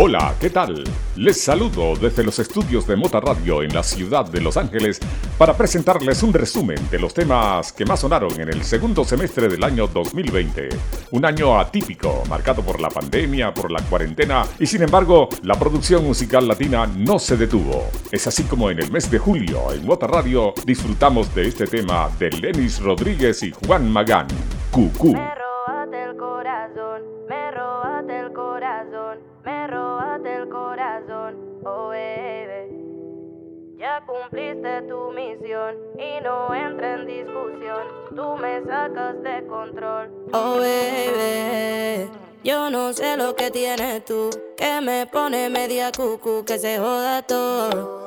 Hola, ¿qué tal? Les saludo desde los estudios de Mota Radio en la ciudad de Los Ángeles para presentarles un resumen de los temas que más sonaron en el segundo semestre del año 2020. Un año atípico, marcado por la pandemia, por la cuarentena y sin embargo, la producción musical latina no se detuvo. Es así como en el mes de julio en Mota Radio disfrutamos de este tema de Lenis Rodríguez y Juan Magán, Cucú. Cumpliste tu misión y no entra en discusión. Tú me sacas de control. Oh, baby. Yo no sé lo que tienes tú, que me pone media cucu, que se joda todo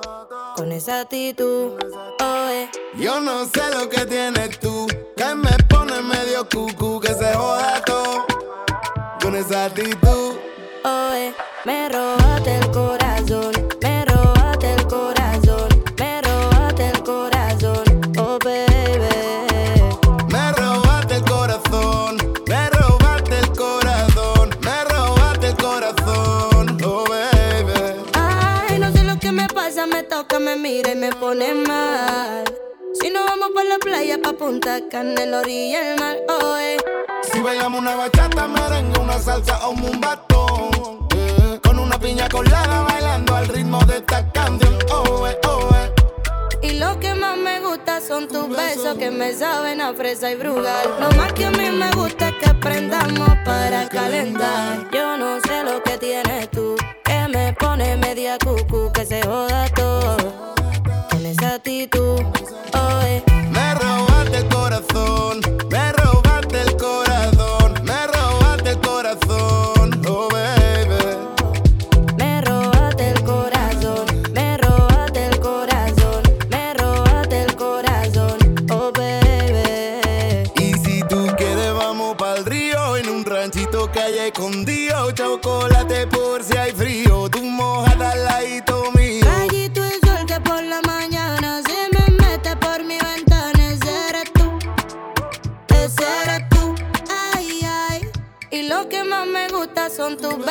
con esa actitud. Oh, eh. Yo no sé lo que tienes tú, que me pone medio cucu, que se joda todo con esa actitud. Oh, eh. Me robaste el corazón. Me mire y me pone mal. Si no vamos por la playa, pa' Punta Cana, el orilla el mar, oh, eh. Si bailamos una bachata, merengue, una salsa o un batón. Eh. Con una piña colada bailando al ritmo de esta canción, oh, eh, oh, eh. Y lo que más me gusta son tus besos que me saben a fresa y brugal. Lo más que a mí me gusta es que aprendamos para calentar. Yo no sé lo que tienes tú me pone media cucu, que se joda todo. Con esa actitud. Me robaste el corazón,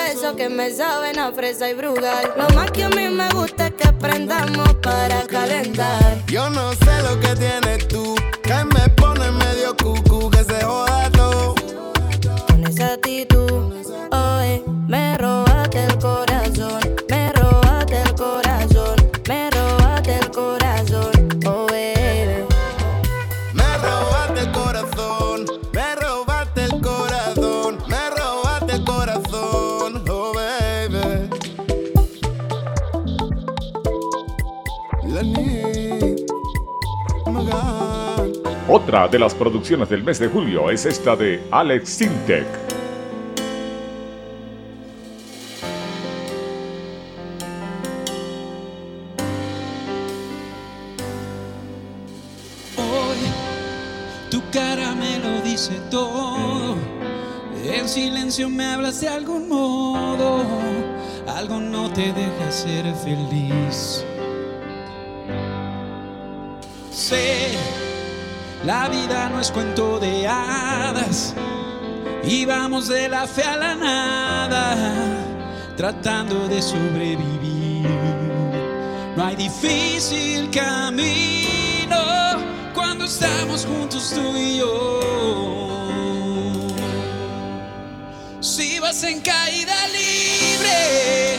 besos que me saben a fresa y brugal. Lo más que a mí me gusta es que aprendamos para calentar. Yo no sé lo que tienes tú, que me pone medio cucu, que se joda todo. Con esa actitud, Otra de las producciones del mes de julio es esta de Alex Sintek. Hoy tu cara me lo dice todo. En silencio me hablas de algún modo. Algo no te deja ser feliz. La vida no es cuento de hadas. Y vamos de la fe a la nada, tratando de sobrevivir. No hay difícil camino cuando estamos juntos tú y yo. Si vas en caída libre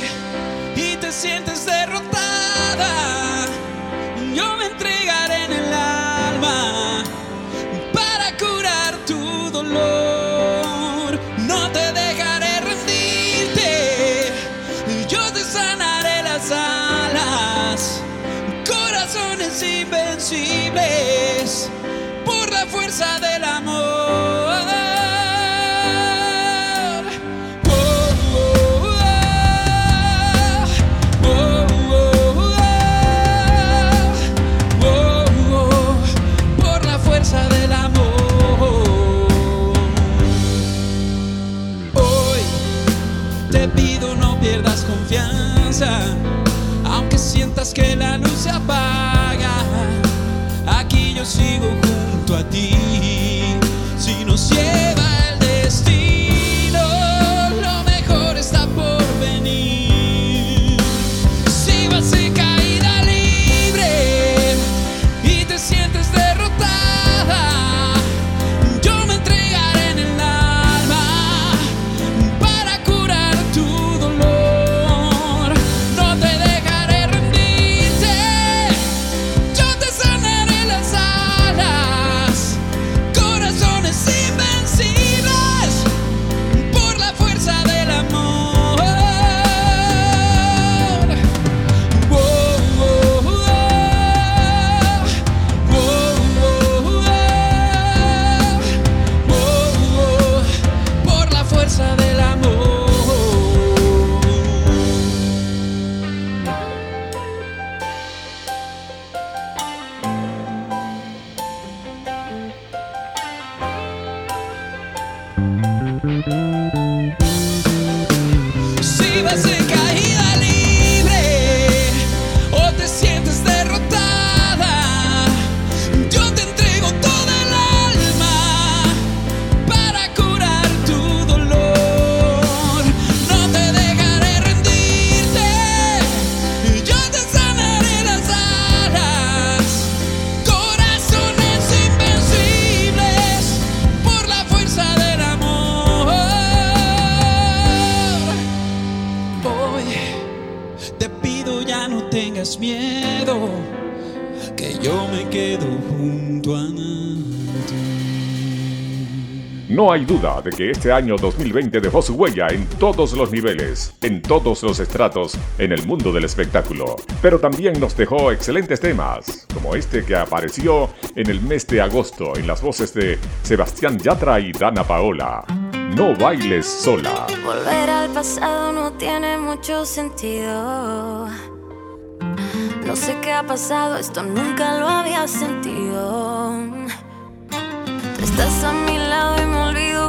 y te sientes derrotada, fuerza del amor. No hay duda de que este año 2020 dejó su huella en todos los niveles, en todos los estratos, en el mundo del espectáculo. Pero también nos dejó excelentes temas, como este que apareció en el mes de agosto en las voces de Sebastián Yatra y Dana Paola. No bailes sola. Volver al pasado no tiene mucho sentido. No sé qué ha pasado, esto nunca lo había sentido. estás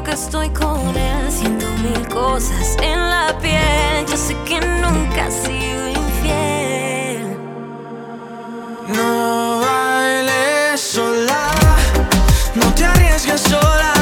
que estoy con él. Siento mil cosas en la piel. Yo sé que nunca he sido infiel. No bailes sola, no te arriesgues sola.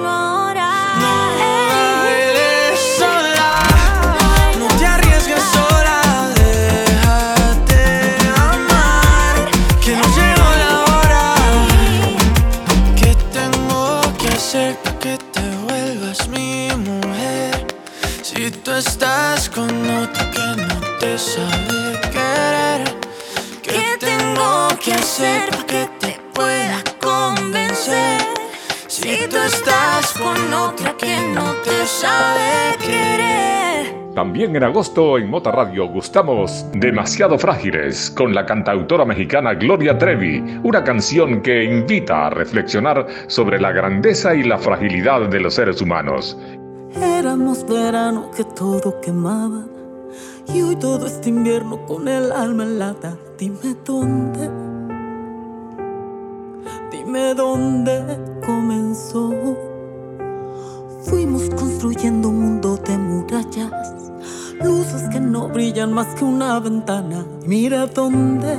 misma hora. No eres sola, no te arriesgues sola, déjate amar. Que no llegó la hora. ¿Qué tengo que hacer para que te vuelvas mi mujer? Si tú estás con otro que no te sabe querer, ¿qué tengo que hacer? También en agosto en Mota Radio gustamos Demasiado Frágiles con la cantautora mexicana Gloria Trevi, una canción que invita a reflexionar sobre la grandeza y la fragilidad de los seres humanos. Éramos verano que todo quemaba y hoy todo este invierno con el alma en lata. Dime dónde, dime dónde comenzó. Fuimos construyendo un mundo de murallas luces que no brillan más que una ventana. Mira dónde,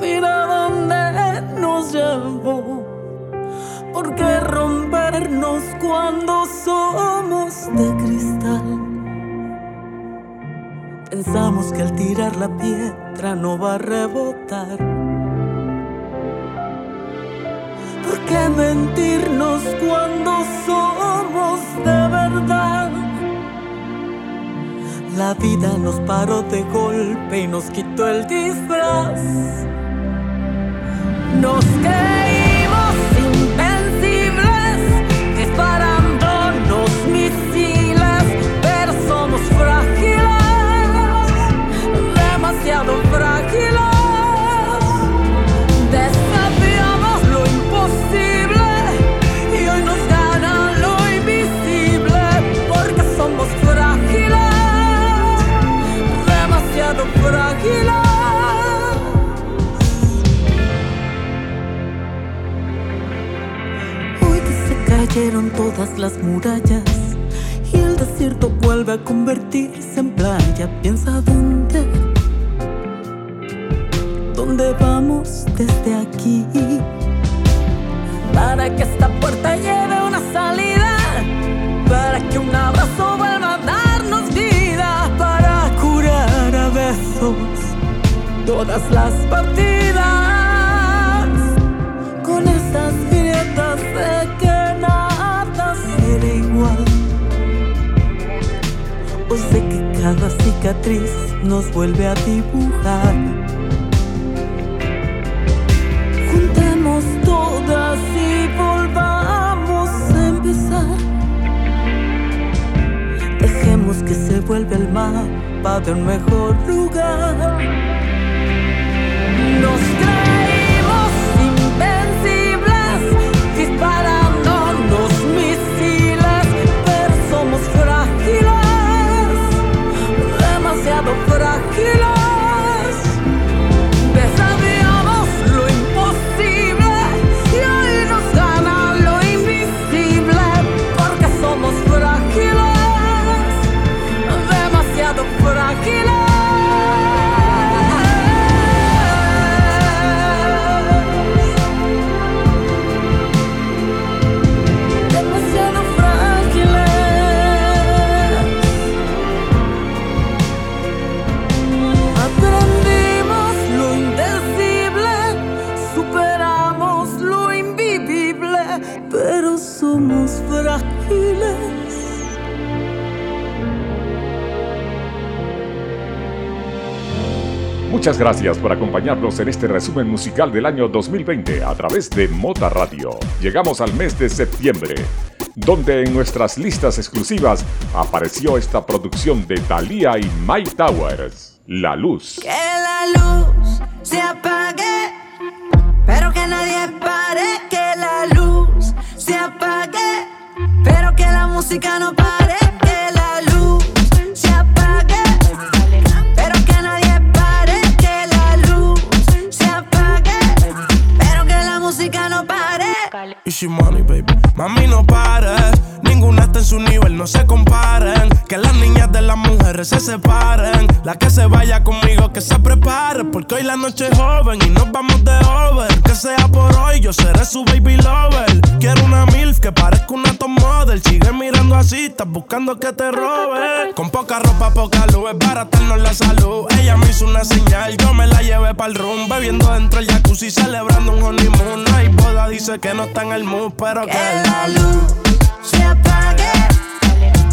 mira dónde nos llevó. ¿Por qué rompernos cuando somos de cristal? Pensamos que al tirar la piedra no va a rebotar. que mentirnos cuando somos de verdad. La vida nos paró de golpe y nos quitó el disfraz. Nos quedamos cayeron todas las murallas y el desierto vuelve a convertirse en playa. Piensa dónde, dónde vamos desde aquí. Para que esta puerta lleve una salida, para que un abrazo vuelva a darnos vida, para curar a besos todas las partidas. Con estas grietas de cada cicatriz nos vuelve a dibujar. Juntemos todas y volvamos a empezar. Dejemos que se vuelva el mapa de un mejor lugar. Nos Muchas gracias por acompañarnos en este resumen musical del año 2020 a través de Mota Radio. Llegamos al mes de septiembre, donde en nuestras listas exclusivas apareció esta producción de Thalía y Mike Towers, La Luz. Que la luz se apague, pero que nadie pare. Que la luz se apague, pero que la música no pare. No se comparen. Que las niñas de las mujeres se separen. La que se vaya conmigo, que se prepare. Porque hoy la noche es joven y nos vamos de over. Que sea por hoy, yo seré su baby lover. Quiero una MILF que parezca una top model. Sigue mirando así, estás buscando que te robe. Con poca ropa, poca luz, es baratarnos la salud. Ella me hizo una señal, yo me la llevé pa'l room. Bebiendo dentro del jacuzzi, celebrando un honeymoon. No hay boda, dice que no está en el mood, pero que Que la luz se apague,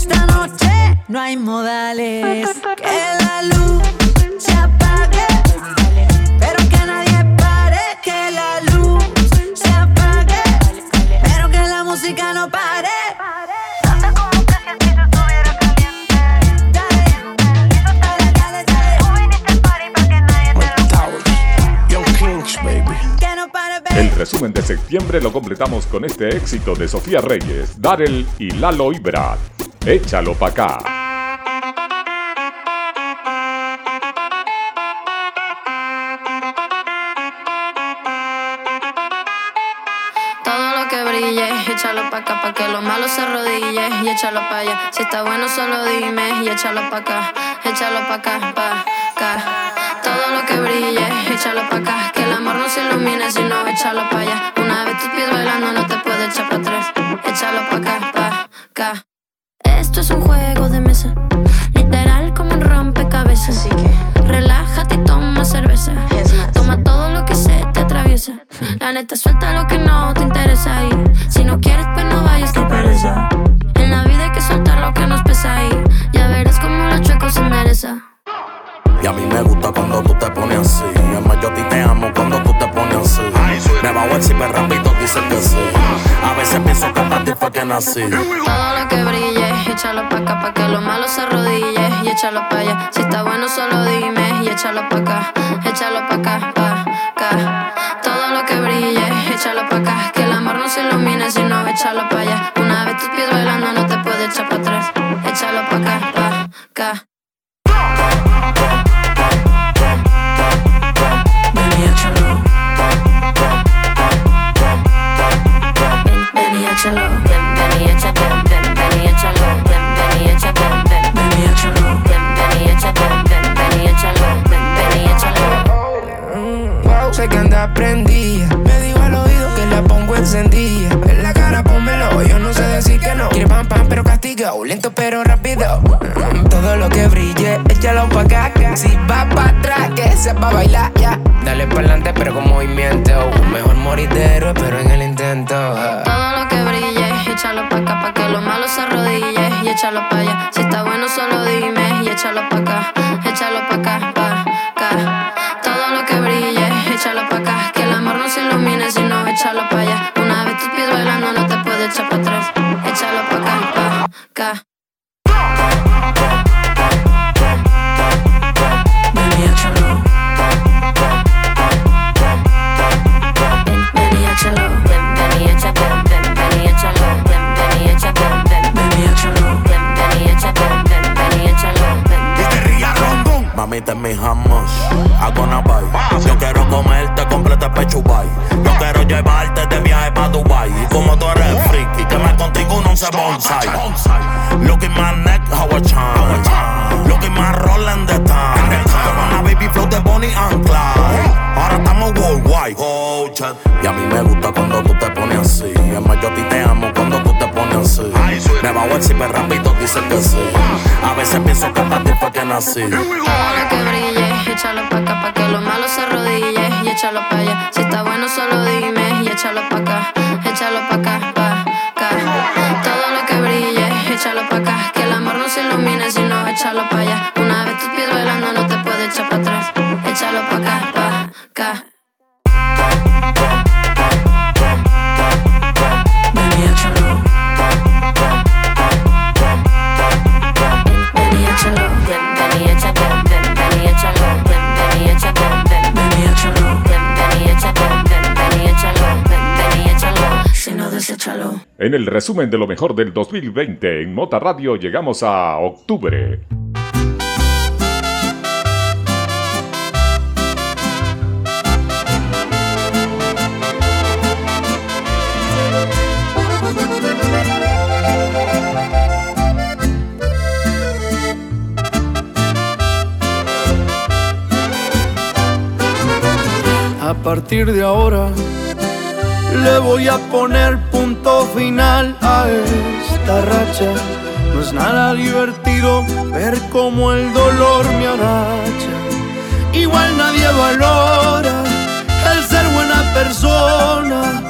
esta noche no hay modales. Que la luz se apague, pero que nadie pare. Que la luz se apague, pero que la música no pare. El piso estuviera caliente. Dale, dale, dale, dale. Tú viniste al party para que nadie te lo Towers, Young Kings, baby. Que no pare, baby. El resumen de septiembre lo completamos con este éxito de Sofía Reyes, Darel y Lalo Ibra. Échalo pa' acá. Todo lo que brille, échalo pa' acá, pa' que lo malo se arrodille y échalo pa' allá. Si está bueno, solo dime y échalo pa' acá, échalo pa' acá, pa' acá. Todo lo que brille, échalo pa' acá, que el amor no se ilumine, sino échalo pa' allá. Una vez tus pies bailando, no te puedes echar para atrás, échalo pa' acá, pa' acá. Esto es un juego de mesa, literal como un rompecabezas. Así que relájate y toma cerveza. Toma todo lo que se te atraviesa. La neta, suelta lo que no te interesa. Y si no quieres, pues no vayas, que pereza. En la vida hay que soltar lo que nos pesa. Y ya verás como los chuecos se endereza. Y a mí me gusta cuando tú te pones así. Es más, yo a ti te amo cuando tú Me bajo el ciber rápido, dice que sí. A veces pienso que para ti que nací. Todo lo que brille, échalo pa' acá pa' que lo malo se arrodille y échalo pa' allá. Si está bueno, solo dime y échalo pa' acá, échalo pa' acá, pa' se bonsai. Look my neck, how I shine. Look at my rolling the time. Con baby flow de Bonnie and Clyde. Ahora estamos worldwide. Oh. Y a mí me gusta cuando tú te pones así. Es más, yo a te amo cuando tú te pones así. Me bajo el ciber rápido, dice que sí. A veces pienso que para ti fue que nací. Lo que brille, échalo pa' acá pa' que lo malo se arrodille y échalo pa' allá. Si está bueno, solo dime y échalo pa' acá, échalo pa' acá. En el resumen de lo mejor del 2020 en Mota Radio llegamos a octubre. A partir de ahora le voy a poner punto final a esta racha. No es nada divertido ver cómo el dolor me agacha. Igual nadie valora el ser buena persona.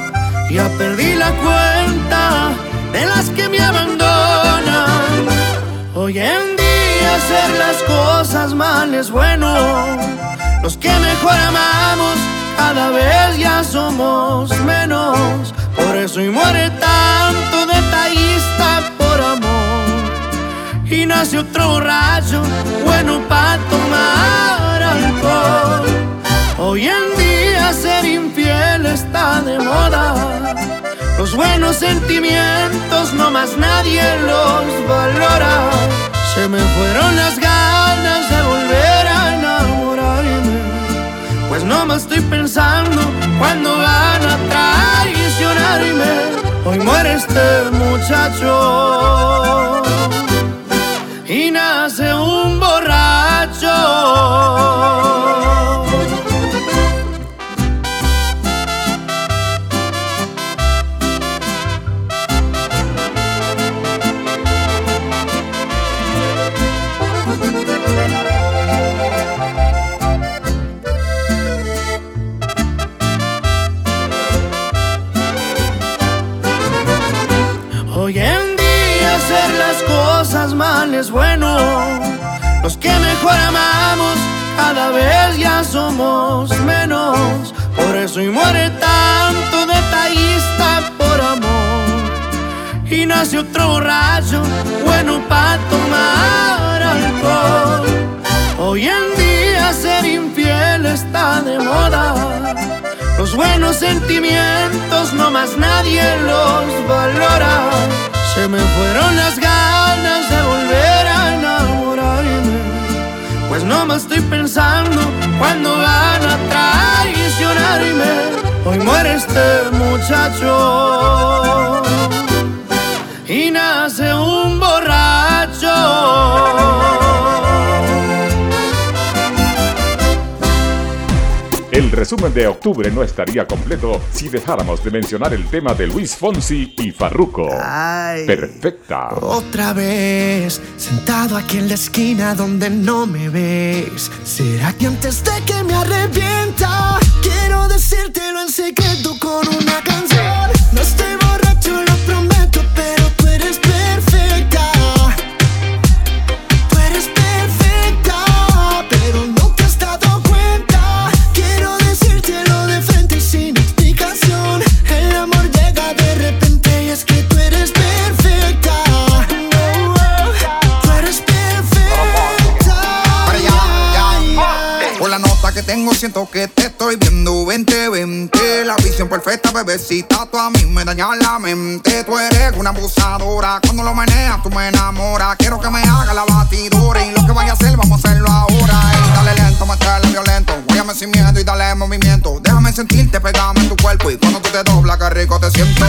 Ya perdí la cuenta de las que me abandonan. Hoy en día hacer las cosas mal es bueno. Los que mejor amamos cada vez ya somos menos. Por eso y muere tanto detallista por amor. Y nace otro borracho bueno para tomar alcohol. Hoy en día ser infiel está de moda. Los buenos sentimientos no más nadie los valora. Se me fueron las ganas de volver. Pues no me estoy pensando cuando van a traicionarme. Hoy muere este muchacho y nace un Hoy en día hacer las cosas mal es bueno. Los que mejor amamos cada vez ya somos menos. Por eso y muere tanto detallista por amor. Y nace otro borracho bueno para tomar alcohol. Hoy en día ser infiel está de moda. Los buenos sentimientos no más nadie los valora. Se me fueron las ganas de volver a enamorarme. Pues no me estoy pensando cuando van a traicionarme. Hoy muere este muchacho y nace un borracho. El resumen de octubre no estaría completo si dejáramos de mencionar el tema de Luis Fonsi y Farruko. Perfecta. Otra vez, sentado aquí en la esquina donde no me ves. ¿Será que antes de que me arrepienta, quiero decírtelo en secreto con una canción? No estoy siento que te estoy viendo. 2020 La visión perfecta, bebecita, tú a mí me dañas la mente. Tú eres una abusadora, cuando lo meneas tú me enamoras. Quiero que me haga la batidora y lo que vaya a hacer vamos a hacerlo ahora. Ey, dale lento, métele violento, guáyame sin miedo y dale movimiento. Déjame sentirte, pegame en tu cuerpo y cuando tú te doblas que rico te siento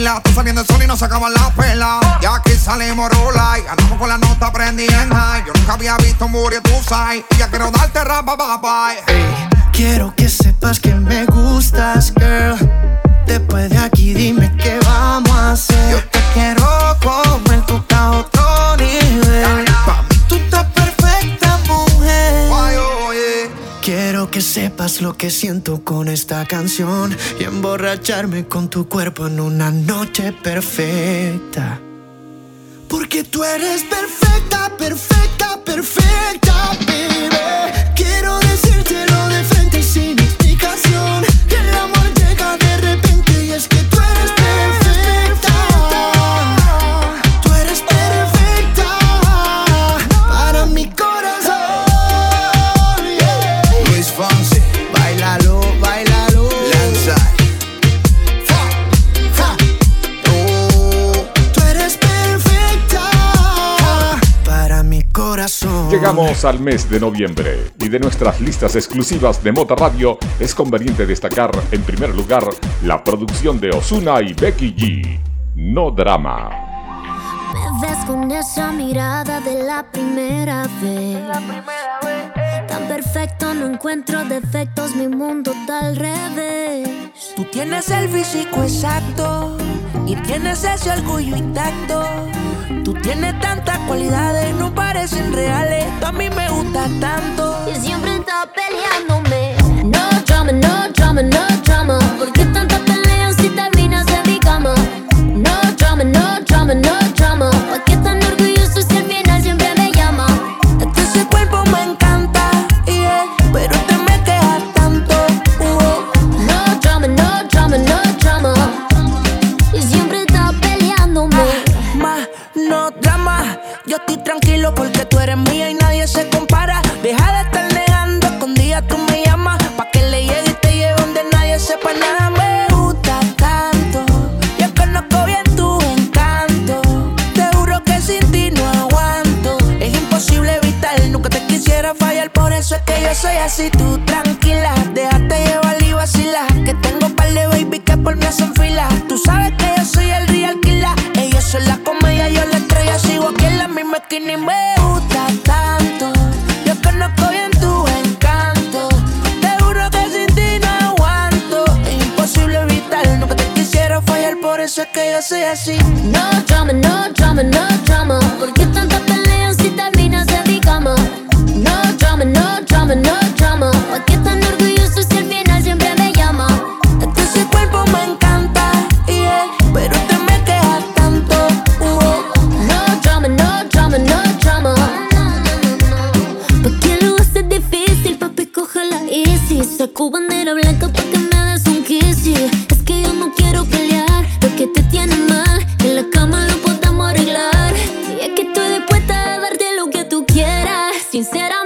Está saliendo el sol y no se acaba la pela Y aquí salimos rola y andamos con la nota prendida en high Yo nunca había visto un booty, tú sabes Y ya quiero darte rapa, bye, bye Quiero que sepas que me gustas, girl. Después de aquí dime qué vamos a hacer. Yo lo que siento con esta canción y emborracharme con tu cuerpo en una noche perfecta. Porque tú eres perfecta, perfecta, perfecta, baby. Llegamos al mes de noviembre y de nuestras listas exclusivas de Mota Radio es conveniente destacar en primer lugar la producción de Osuna y Becky G. No drama. Me ves con esa mirada de la primera vez. Tan perfecto, no encuentro defectos, mi mundo está al revés. Tú tienes el físico exacto y tienes ese orgullo intacto. Tú tienes tantas cualidades, no parecen reales. Tú a mí me gustas tanto. Y siempre está peleándome. No drama, no drama, no drama. ¿Por qué tanta pelea si terminas en mi cama? No drama, no drama, no drama.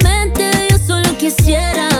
mente yo solo quisiera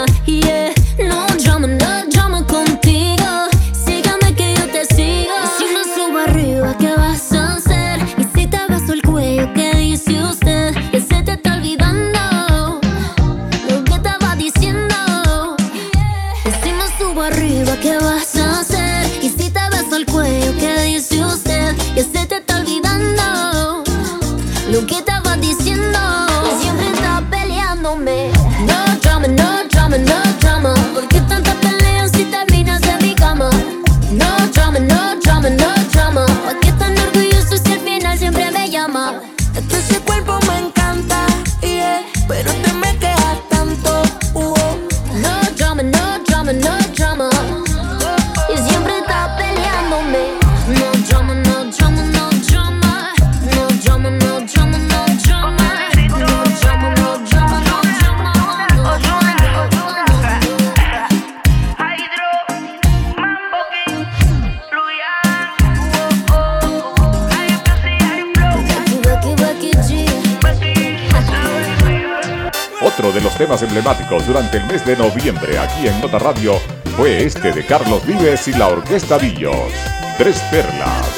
durante el mes de noviembre aquí en Nota Radio fue este de Carlos Vives y la Orquesta Villos. Tres Perlas.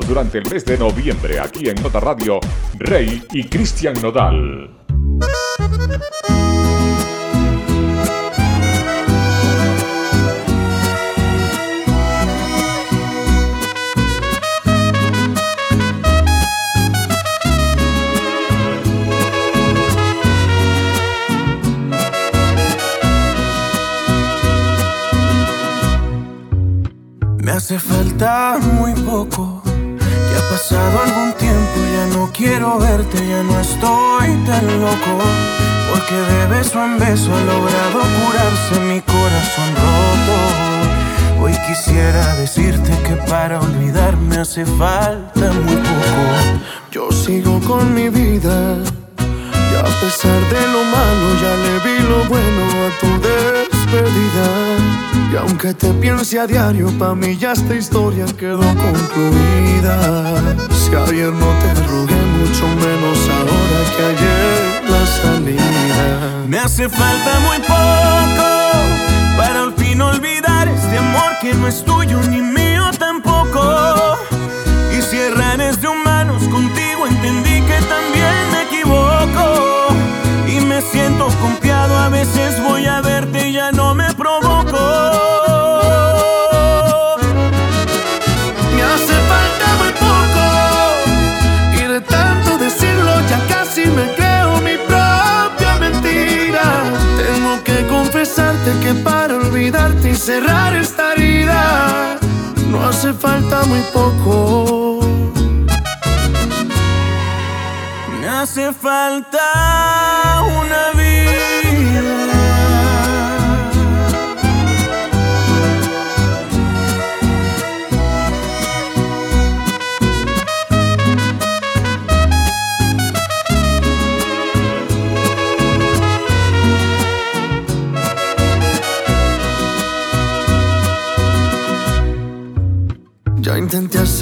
Durante el mes de noviembre aquí en Nota Radio, Rey y Cristian Nodal. hace falta muy poco. Pasado algún tiempo, ya no quiero verte, ya no estoy tan loco. Porque de beso en beso ha logrado curarse mi corazón roto. Hoy quisiera decirte que para olvidarme hace falta muy poco. Yo sigo con mi vida. Y a pesar de lo malo, ya le vi lo bueno a tu despedida. Y aunque te piense a diario, pa' mí ya esta historia quedó concluida. Si ayer no te rogué, mucho menos ahora que ayer la salida. Me hace falta muy poco para al fin olvidar este amor que no es tuyo ni mío tampoco. Y si errares de humanos contigo, entendí que también me equivoco. Y me siento confiado, a veces voy a verte y ya no me provoco. Cerrar esta herida no hace falta muy poco. Me hace falta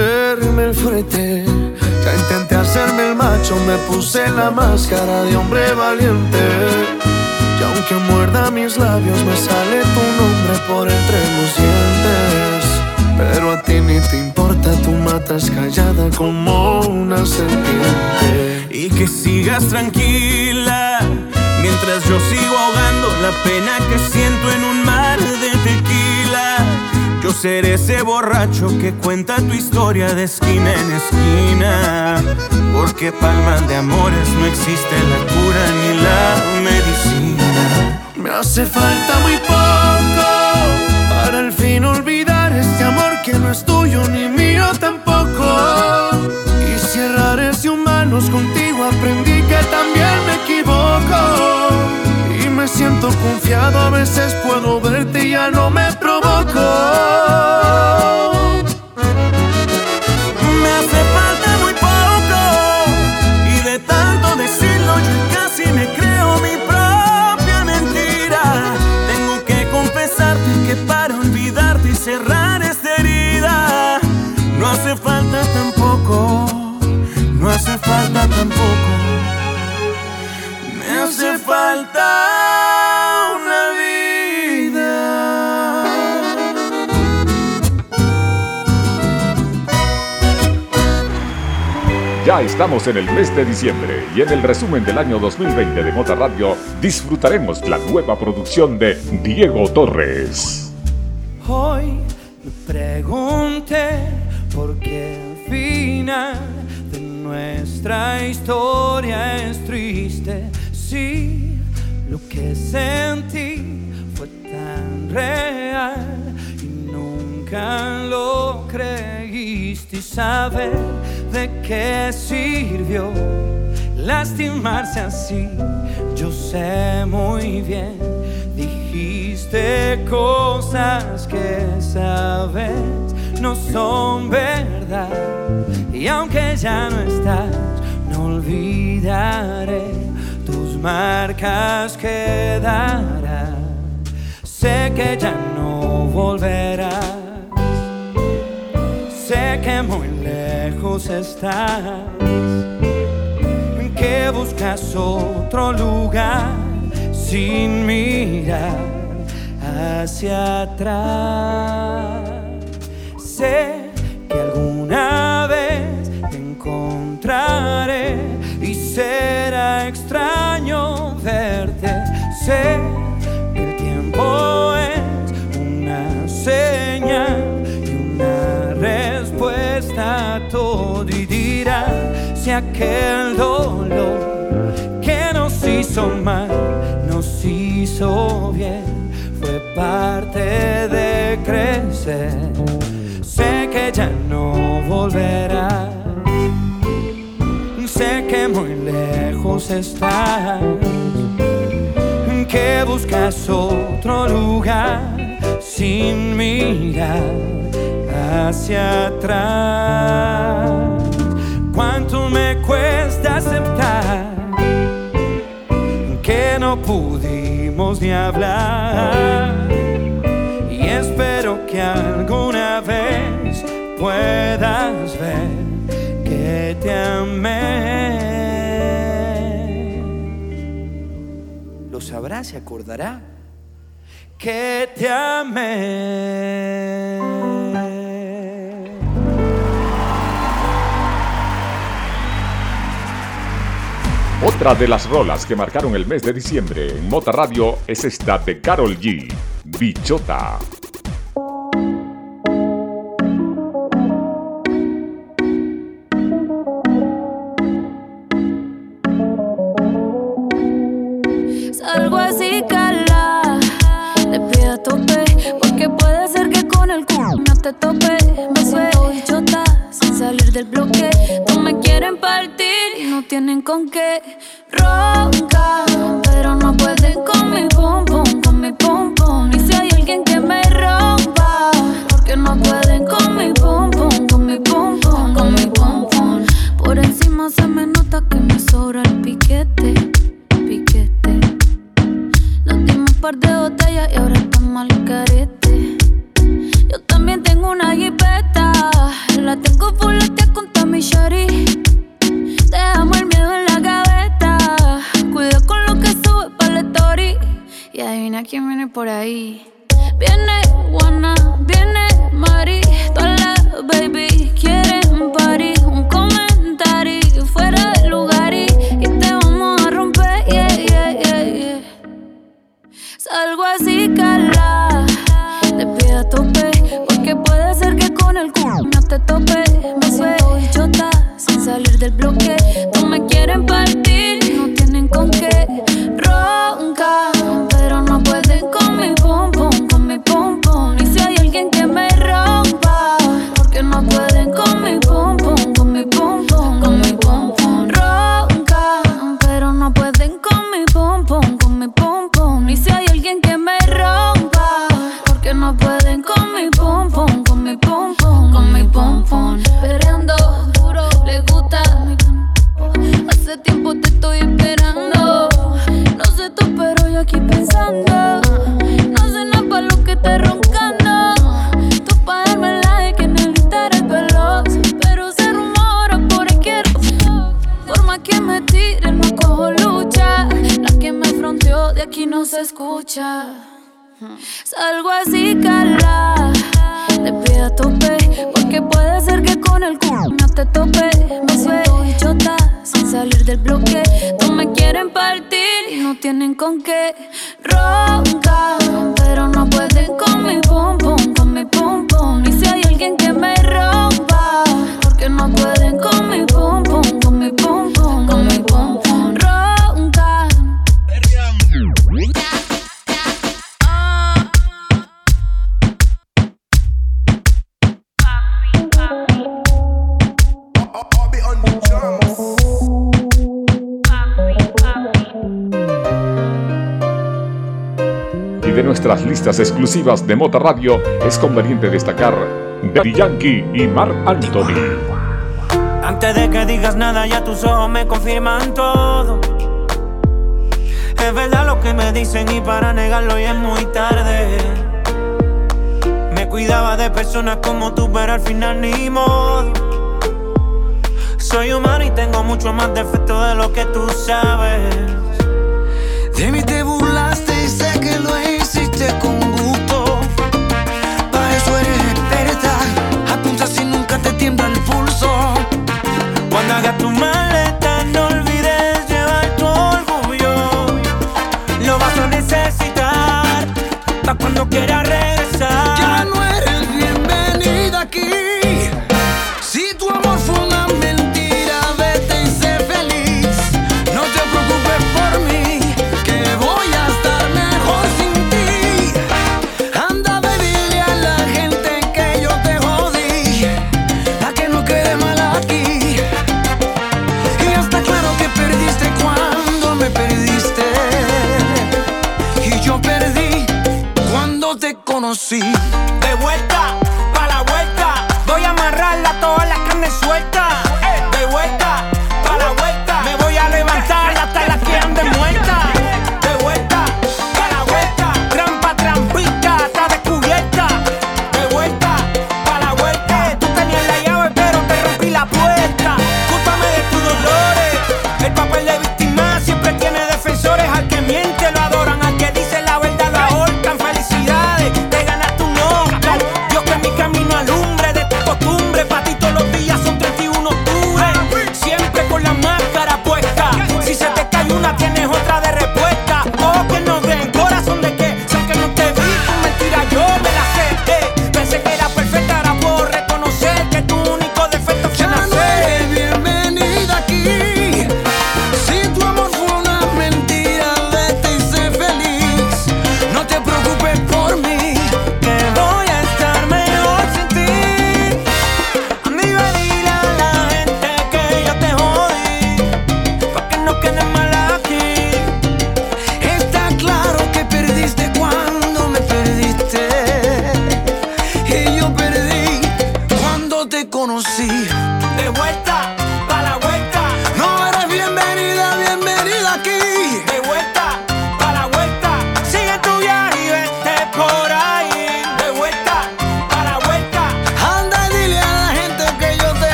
hacerme el fuerte, ya intenté hacerme el macho, me puse la máscara de hombre valiente. Y aunque muerda mis labios, me sale tu nombre por entre los dientes. Pero a ti ni te importa, tú matas callada como una serpiente. Y que sigas tranquila, mientras yo sigo ahogando la pena que siento en un mar de tequila ser ese borracho que cuenta tu historia de esquina en esquina. Porque palmas de amores no existe la cura ni la medicina. Me hace falta muy poco para al fin olvidar este amor que no es tuyo ni siento confiado, a veces puedo verte y ya no me provoco. Me hace falta muy poco y de tanto decirlo yo casi me creo mi propia mentira. Tengo que confesarte que para olvidarte y cerrar esta herida no hace falta tampoco, no hace falta tampoco. Me hace falta Estamos en el mes de diciembre y en el resumen del año 2020 de Mota Radio disfrutaremos la nueva producción de Diego Torres. Hoy me pregunté por qué el final de nuestra historia es triste. Si lo que sentí fue tan real nunca lo creíste saber de qué sirvió lastimarse así. Yo sé muy bien, dijiste cosas que sabes no son verdad. Y aunque ya no estás, no olvidaré tus marcas quedarán. Sé que ya no volverás. lejos estás, que buscas otro lugar sin mirar hacia atrás. Sé que alguna vez te encontraré y será extraño verte. Sé si aquel dolor que nos hizo mal nos hizo bien fue parte de crecer. Sé que ya no volverás, sé que muy lejos estás, que buscas otro lugar sin mirar hacia atrás cuesta aceptar que no pudimos ni hablar. Y espero que alguna vez puedas ver que te amé. Lo sabrá, se acordará que te amé. Otra de las rolas que marcaron el mes de diciembre en Mota Radio es esta de Carol G, Bichota. con que ronca. te topé nuestras listas exclusivas de Mota Radio, es conveniente destacar Daddy Yankee y Mark Anthony. Antes de que digas nada, ya tus ojos me confirman todo. Es verdad lo que me dicen y para negarlo ya es muy tarde. Me cuidaba de personas como tú, pero al final ni modo. Soy humano y tengo mucho más defecto de lo que tú sabes. De mí te burlaste Naga tu mind.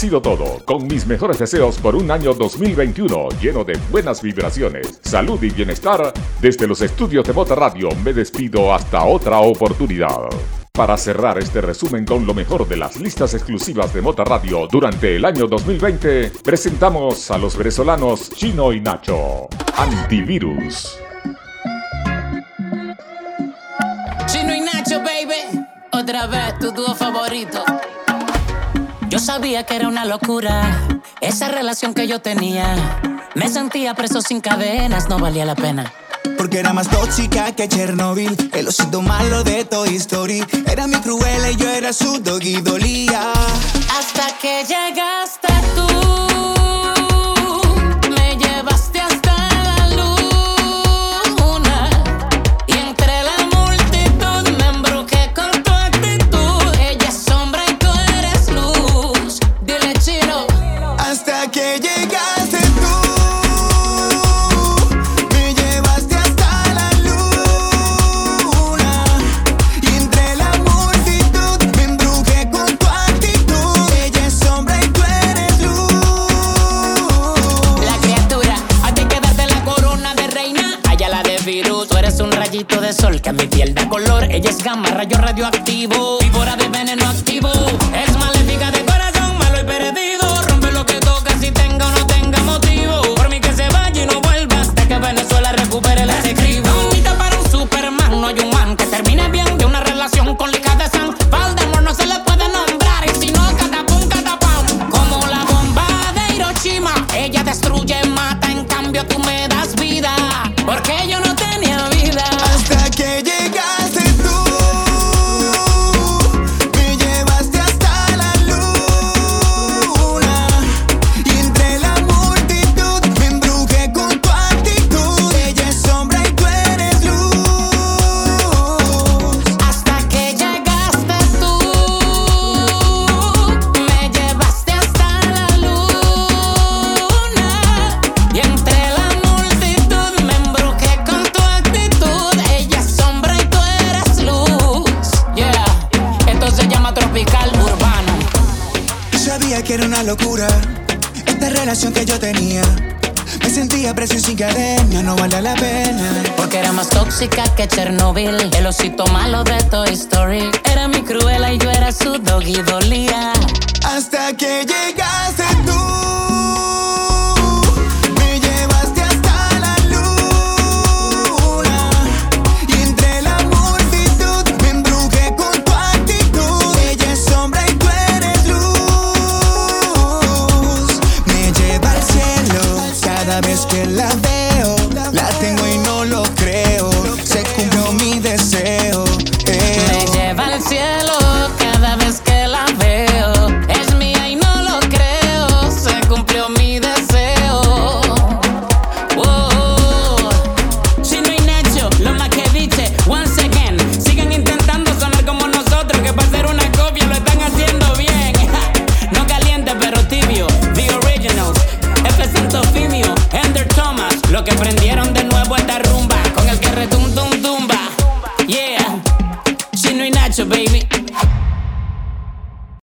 sido todo. Con mis mejores deseos por un año 2021 lleno de buenas vibraciones, salud y bienestar, desde los estudios de Bota Radio me despido hasta otra oportunidad. Para cerrar este resumen con lo mejor de las listas exclusivas de Mota Radio durante el año 2020, presentamos a los venezolanos Chino y Nacho. Antivirus. Chino y Nacho, baby. Otra vez tu dúo favorito sabía que era una locura esa relación que yo tenía. Me sentía preso sin cadenas, no valía la pena. Porque era más tóxica que Chernobyl, el osito malo de Toy Story. Era mi cruel y yo era su doggy dolía. Hasta que llega preso sin cadena, no vale la pena. Porque era más tóxica que Chernobyl, el osito malo de Toy Story. Era mi cruela y yo era su doggy dolía. Hasta que llegaste tú.